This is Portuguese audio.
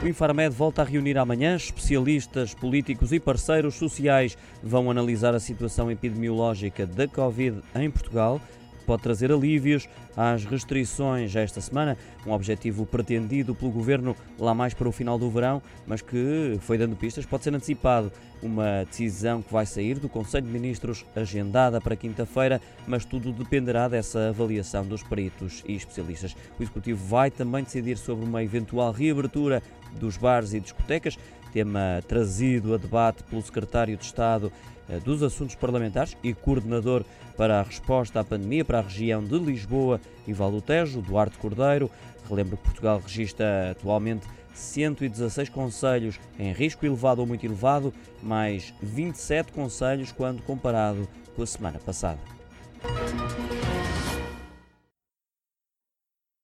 O Infarmed volta a reunir amanhã. Especialistas, políticos e parceiros sociais vão analisar a situação epidemiológica da Covid em Portugal pode trazer alívios às restrições esta semana, um objetivo pretendido pelo governo lá mais para o final do verão, mas que foi dando pistas, pode ser antecipado. Uma decisão que vai sair do Conselho de Ministros agendada para quinta-feira, mas tudo dependerá dessa avaliação dos peritos e especialistas. O Executivo vai também decidir sobre uma eventual reabertura dos bares e discotecas, tema trazido a debate pelo Secretário de Estado eh, dos Assuntos Parlamentares e coordenador para a resposta à pandemia para a região de Lisboa e Val do Tejo, Duarte Cordeiro. Relembro que Portugal registra atualmente 116 conselhos em risco elevado ou muito elevado, mais 27 conselhos quando comparado com a semana passada.